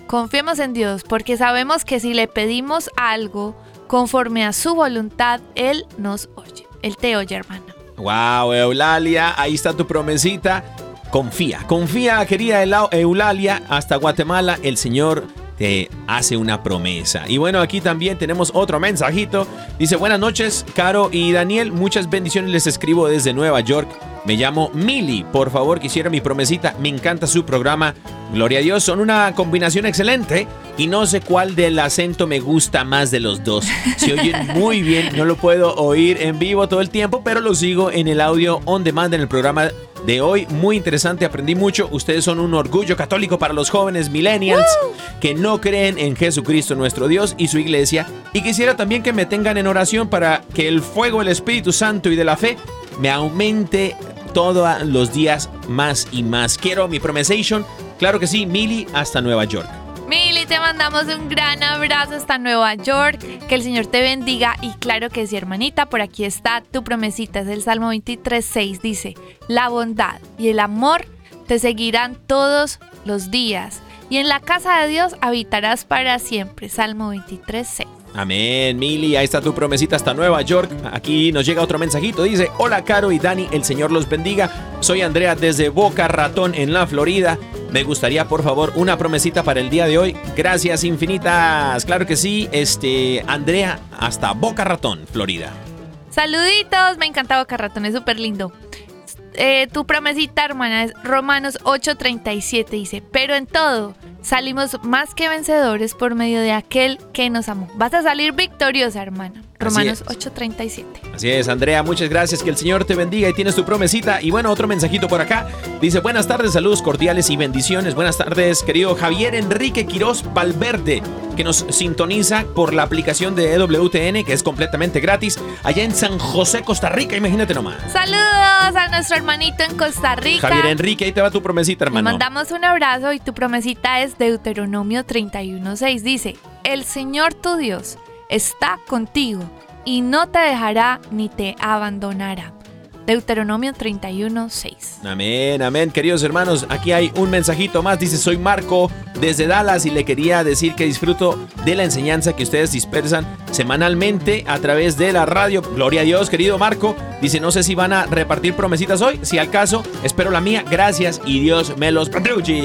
Confiemos en Dios porque sabemos que si le pedimos algo conforme a su voluntad, Él nos oye. Él te oye, hermana. Wow, Eulalia, ahí está tu promesita. Confía, confía, querida Eulalia, hasta Guatemala el Señor te hace una promesa. Y bueno, aquí también tenemos otro mensajito. Dice, buenas noches, Caro y Daniel, muchas bendiciones les escribo desde Nueva York. Me llamo Mili, por favor quisiera mi promesita, me encanta su programa. Gloria a Dios, son una combinación excelente y no sé cuál del acento me gusta más de los dos. Se oyen [laughs] muy bien, no lo puedo oír en vivo todo el tiempo, pero lo sigo en el audio on demand en el programa de hoy. Muy interesante, aprendí mucho. Ustedes son un orgullo católico para los jóvenes millennials que no creen en Jesucristo nuestro Dios y su iglesia. Y quisiera también que me tengan en oración para que el fuego del Espíritu Santo y de la fe me aumente todos los días más y más. Quiero mi promesation. Claro que sí, Mili, hasta Nueva York. Mili, te mandamos un gran abrazo hasta Nueva York. Que el Señor te bendiga. Y claro que sí, hermanita, por aquí está tu promesita. Es el Salmo 23.6. Dice, la bondad y el amor te seguirán todos los días. Y en la casa de Dios habitarás para siempre. Salmo 23.6. Amén, Mili, ahí está tu promesita hasta Nueva York. Aquí nos llega otro mensajito. Dice, hola Caro y Dani, el Señor los bendiga. Soy Andrea desde Boca Ratón en la Florida. Me gustaría, por favor, una promesita para el día de hoy. Gracias infinitas. Claro que sí, este, Andrea, hasta Boca Ratón, Florida. Saluditos, me encanta Boca Ratón, es súper lindo. Eh, tu promesita, hermana, es Romanos 8:37 dice, pero en todo salimos más que vencedores por medio de aquel que nos amó. Vas a salir victoriosa, hermana. Romanos es. 8:37. Así es, Andrea, muchas gracias, que el Señor te bendiga y tienes tu promesita. Y bueno, otro mensajito por acá. Dice, buenas tardes, saludos cordiales y bendiciones. Buenas tardes, querido Javier Enrique Quirós Valverde, que nos sintoniza por la aplicación de EWTN, que es completamente gratis, allá en San José, Costa Rica, imagínate nomás. Saludos a nuestro hermanito en Costa Rica. Javier Enrique, ahí te va tu promesita, Le hermano. mandamos un abrazo y tu promesita es Deuteronomio 31:6. Dice, el Señor tu Dios está contigo y no te dejará ni te abandonará. Deuteronomio 31, 6. Amén, amén. Queridos hermanos, aquí hay un mensajito más. Dice, soy Marco desde Dallas y le quería decir que disfruto de la enseñanza que ustedes dispersan semanalmente a través de la radio. Gloria a Dios, querido Marco. Dice, no sé si van a repartir promesitas hoy. Si al caso, espero la mía. Gracias y Dios me los proteja.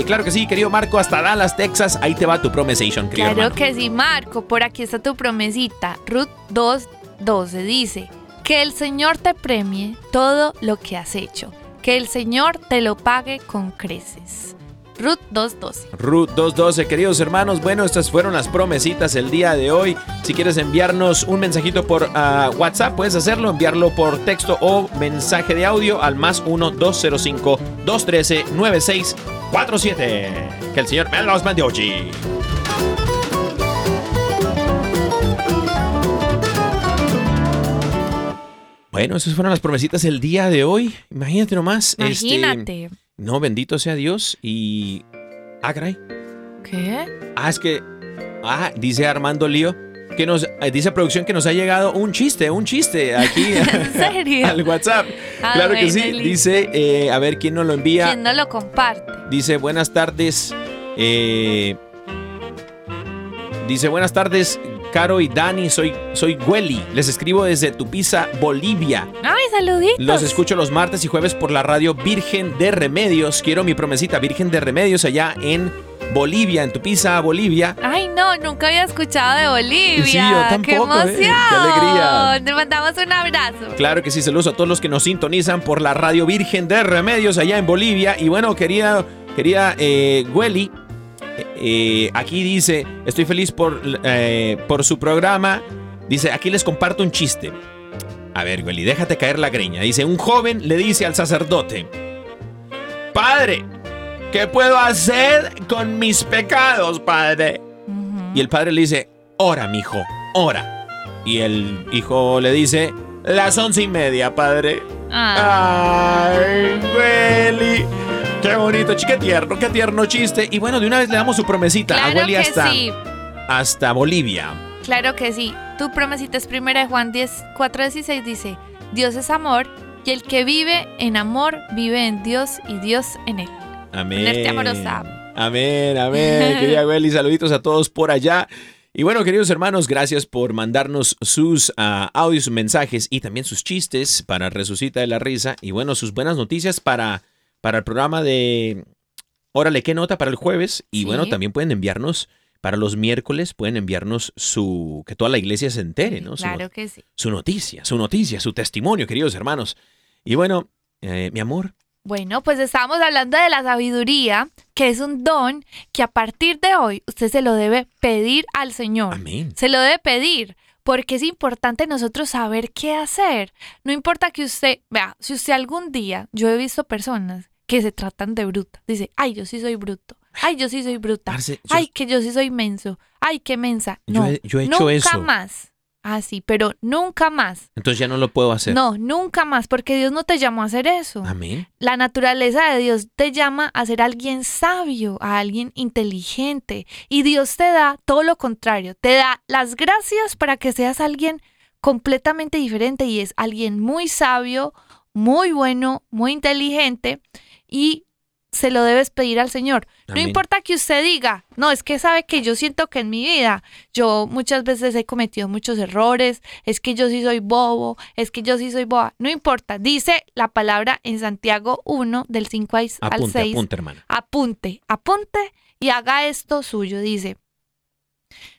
Claro que sí, querido Marco, hasta Dallas, Texas. Ahí te va tu promesation, querido Claro hermano. que sí, Marco. Por aquí está tu promesita. Ruth 2, 12 dice, que el Señor te premie todo lo que has hecho. Que el Señor te lo pague con creces. Ruth 2, 12. Ruth 212, queridos hermanos, bueno, estas fueron las promesitas el día de hoy. Si quieres enviarnos un mensajito por ah, WhatsApp, puedes hacerlo, enviarlo por texto o mensaje de audio al más 1-205-213-9647. Que el Señor me los mande hoy. Bueno, esas fueron las promesitas el día de hoy. Imagínate nomás. este, Imagínate. no, bendito sea Dios. Y. Ah, caray. ¿Qué? Ah, es que. Ah, dice Armando Lío. Que nos eh, dice producción que nos ha llegado un chiste, un chiste aquí [laughs] ¿En [laughs] serio? al WhatsApp. Ah, claro que sí. Dice, eh, a ver quién nos lo envía. ¿Quién no lo comparte? Dice, buenas tardes. eh, dice, buenas tardes, Caro y Dani. Soy, soy Güeli. Les escribo desde Tupiza, Bolivia. Ay, saluditos. Los escucho los martes y jueves por la radio Virgen de Remedios. Quiero mi promesita Virgen de Remedios allá en Bolivia, en Tupiza, Bolivia. Ay, no, nunca había escuchado de Bolivia. Sí, yo tampoco, ¡Qué eh, emoción! qué alegría. Te mandamos un abrazo. Claro que sí, saludos a todos los que nos sintonizan por la radio Virgen de Remedios allá en Bolivia. Y bueno, querida, querida eh, Güeli, eh, aquí dice, estoy feliz por, eh, por su programa. Dice, aquí les comparto un chiste. A ver, Güeli, déjate caer la greña. Dice, un joven le dice al sacerdote, Padre, ¿qué puedo hacer con mis pecados, padre? Y el padre le dice, ora, mijo, ora. Y el hijo le dice, las once y media, padre. Ah. Ay, Güeli. Qué bonito, qué tierno, qué tierno chiste. Y bueno, de una vez le damos su promesita a Claro que hasta, sí. hasta Bolivia. Claro que sí. Tu promesita es primera de Juan 10, 4, 16 dice, Dios es amor y el que vive en amor vive en Dios y Dios en él. Amén. Ponerte amorosa. Amén, amén. [laughs] Querida Güeli, saluditos a todos por allá. Y bueno, queridos hermanos, gracias por mandarnos sus ah, audios, sus mensajes y también sus chistes para Resucita de la Risa. Y bueno, sus buenas noticias para, para el programa de Órale, qué nota para el jueves. Y Sí. bueno, también pueden enviarnos para los miércoles, pueden enviarnos su. que toda la iglesia se entere, ¿no? Su, Claro que sí. su noticia, su noticia, su testimonio, queridos hermanos. Y bueno, eh, mi amor, Bueno, pues estábamos hablando de la sabiduría, que es un don que a partir de hoy usted se lo debe pedir al Señor. amén. Se lo debe pedir, porque es importante nosotros saber qué hacer. No importa que usted, vea, si usted algún día, yo he visto personas que se tratan de bruta. Dice, ay, yo sí soy bruto. Ay, yo sí soy bruta. Yo- Ay, que yo sí soy menso. Ay, qué mensa. Yo No, he- yo he hecho nunca eso. más. Ah, sí, pero nunca más. Entonces ya no lo puedo hacer. No, nunca más, porque Dios no te llamó a hacer eso. Amén. La naturaleza de Dios te llama a ser alguien sabio, a alguien inteligente. Y Dios te da todo lo contrario. Te da las gracias para que seas alguien completamente diferente y es alguien muy sabio, muy bueno, muy inteligente y se lo debes pedir al Señor. No importa que usted diga, no, es que sabe que yo siento que en mi vida yo muchas veces he cometido muchos errores, es que yo sí soy bobo, es que yo sí soy boba. No importa, dice la palabra en Santiago 1 del 5 al Apunte, 6. apunte, hermana. Apunte, apunte y haga esto suyo. Dice,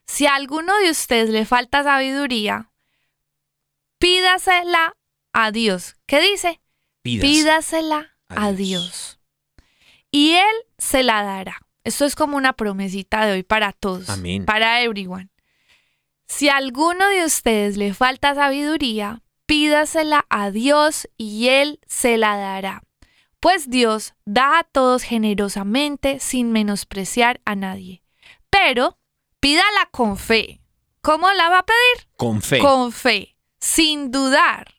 si a alguno de ustedes le falta sabiduría, pídasela a Dios. ¿Qué dice? Pídasela a. Dios. Y Él se la dará. Esto es como una promesita de hoy para todos. Amén. Para everyone. Si a alguno de ustedes le falta sabiduría, pídasela a Dios y Él se la dará. Pues Dios da a todos generosamente sin menospreciar a nadie. Pero pídala con fe. ¿Cómo la va a pedir? Con fe. Con fe, sin dudar.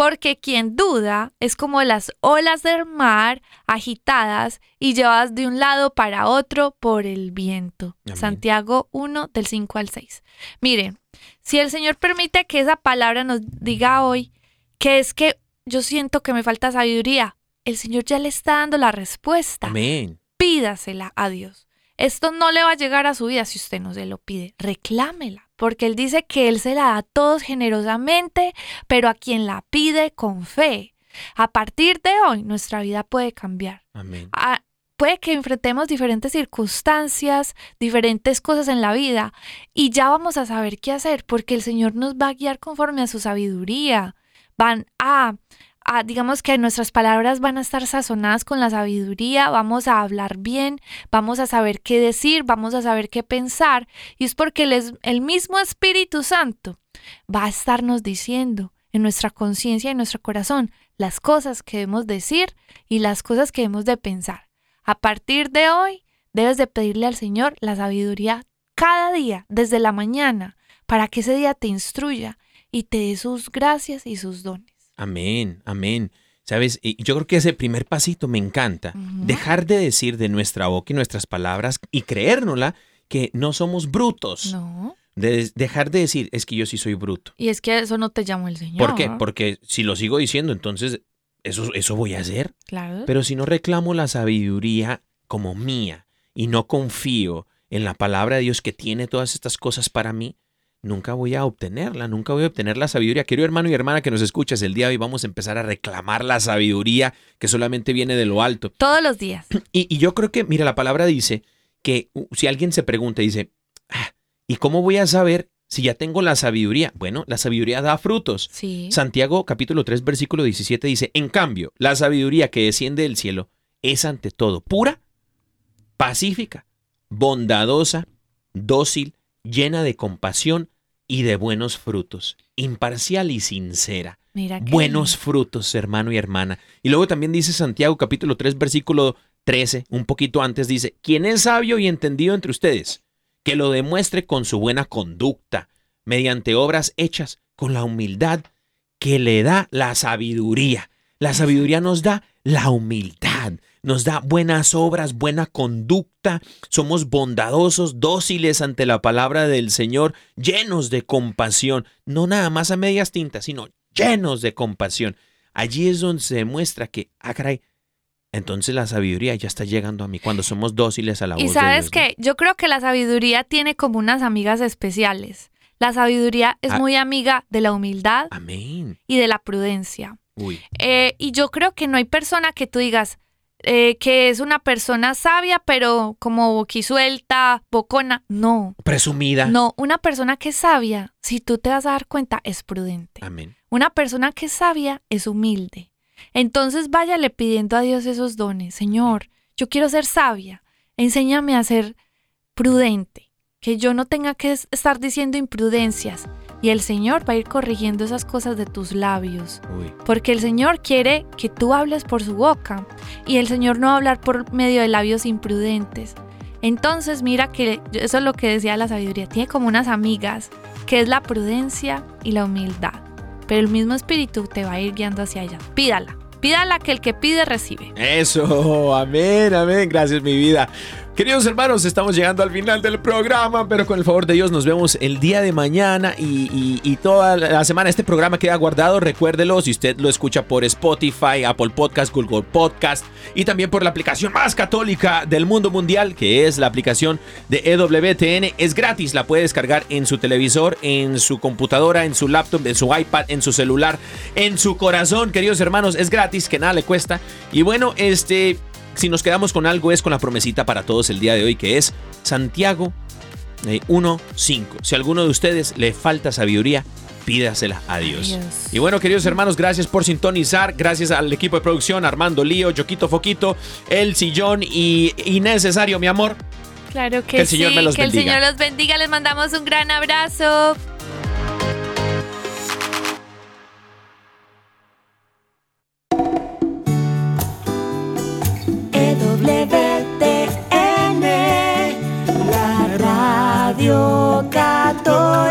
Porque quien duda es como las olas del mar agitadas y llevadas de un lado para otro por el viento. Amén. Santiago 1 del 5 al 6. Miren, Si el Señor permite que esa palabra nos diga hoy que es que yo siento que me falta sabiduría, el Señor ya le está dando la respuesta. Amén. Pídasela a Dios. Esto no le va a llegar a su vida si usted no se lo pide. Reclámela, porque Él dice que Él se la da a todos generosamente, pero a quien la pide con fe. A partir de hoy, nuestra vida puede cambiar. Amén. Puede que enfrentemos diferentes circunstancias, diferentes cosas en la vida y ya vamos a saber qué hacer porque el Señor nos va a guiar conforme a su sabiduría. Van a, a, digamos que nuestras palabras van a estar sazonadas con la sabiduría, vamos a hablar bien, vamos a saber qué decir, vamos a saber qué pensar y es porque el, el mismo Espíritu Santo va a estarnos diciendo en nuestra conciencia y en nuestro corazón las cosas que debemos decir y las cosas que debemos de pensar. A partir de hoy, debes de pedirle al Señor la sabiduría cada día, desde la mañana, para que ese día te instruya y te dé sus gracias y sus dones. Amén, amén. Sabes, Y yo creo que ese primer pasito me encanta. Dejar de decir de nuestra boca y nuestras palabras y creérnosla que no somos brutos. No. De dejar de decir, es que yo sí soy bruto. Y es que eso no te llamó el Señor. ¿Por qué? Porque si lo sigo diciendo, entonces eso, eso voy a hacer. Claro. Pero si no reclamo la sabiduría como mía y no confío en la palabra de Dios que tiene todas estas cosas para mí, nunca voy a obtenerla, nunca voy a obtener la sabiduría. Querido hermano y hermana que nos escuchas el día de hoy, vamos a empezar a reclamar la sabiduría que solamente viene de lo alto. Todos los días. [clears throat] Y, y yo creo que, mira, la palabra dice que si alguien se pregunta, dice, "Ah, ¿y cómo voy a saber si ya tengo la sabiduría? Bueno, la sabiduría da frutos. Sí. Santiago capítulo 3 versículo 17 dice, en cambio, la sabiduría que desciende del cielo es ante todo pura, pacífica, bondadosa, dócil, llena de compasión y de buenos frutos, imparcial y sincera. Mira Buenos frutos, hermano y hermana. Y luego también dice Santiago capítulo 3 versículo 13, un poquito antes dice, quien es sabio y entendido entre ustedes, que lo demuestre con su buena conducta, mediante obras hechas con la humildad que le da la sabiduría. La sabiduría nos da la humildad, nos da buenas obras, buena conducta, somos bondadosos, dóciles ante la palabra del Señor, llenos de compasión, no nada más a medias tintas, sino llenos de compasión. Allí es donde se demuestra que, ah, caray, entonces la sabiduría ya está llegando a mí cuando somos dóciles a la Y voz de sabes que yo creo que la sabiduría tiene como unas amigas especiales. La sabiduría es Ah. muy amiga de la humildad Amén. y de la prudencia. Uy, Eh, y yo creo que no hay persona que tú digas eh, que es una persona sabia, pero como boquisuelta, bocona. No, presumida. no, una persona que es sabia, si tú te vas a dar cuenta, es prudente. Amén. Una persona que es sabia es humilde. Entonces váyale pidiendo a Dios esos dones. Señor, yo quiero ser sabia. Enséñame a ser prudente. Que yo no tenga que es- estar diciendo imprudencias. Y el Señor va a ir corrigiendo esas cosas de tus labios. Uy. Porque el Señor quiere que tú hables por su boca. Y el Señor no va a hablar por medio de labios imprudentes. Entonces mira que eso es lo que decía la sabiduría. Tiene como unas amigas, que es la prudencia y la humildad. Pero el mismo espíritu te va a ir guiando hacia ella. Pídala. Pídala que el que pide recibe. Eso, amén, amén, gracias mi vida. Queridos hermanos, estamos llegando al final del programa, pero con el favor de Dios nos vemos el día de mañana y, toda la semana. Este programa queda guardado, recuérdelo, si usted lo escucha por Spotify, Apple Podcast, Google Podcast y también por la aplicación más católica del mundo mundial, que es la aplicación de EWTN. Es gratis, la puede descargar en su televisor, en su computadora, en su laptop, en su iPad, en su celular, en su corazón, queridos hermanos. Es gratis, que nada le cuesta. Y bueno, este si nos quedamos con algo es con la promesita para todos el día de hoy, que es Santiago eh, 1.5. Si a alguno de ustedes le falta sabiduría, pídasela a Dios. Dios. Y bueno, queridos hermanos, gracias por sintonizar. Gracias al equipo de producción, Armando Lío, Yoquito Foquito, El Sillón y Innecesario, mi amor. Claro que, Que el Señor sí, me los que bendiga. el Señor los bendiga. Les mandamos un gran abrazo.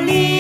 La radio católica